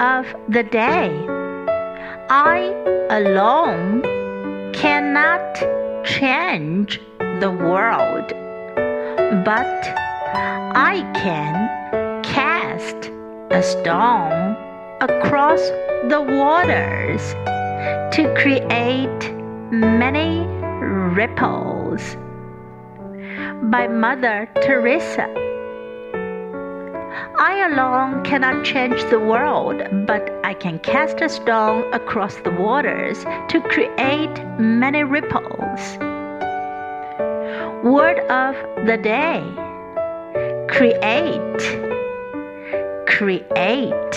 of the day I alone cannot change the world, but I can cast a stone across the waters to create many ripples. By Mother Teresa. I alone cannot change the world, but I can cast a stone across the waters to create many ripples. Word of the day create, create.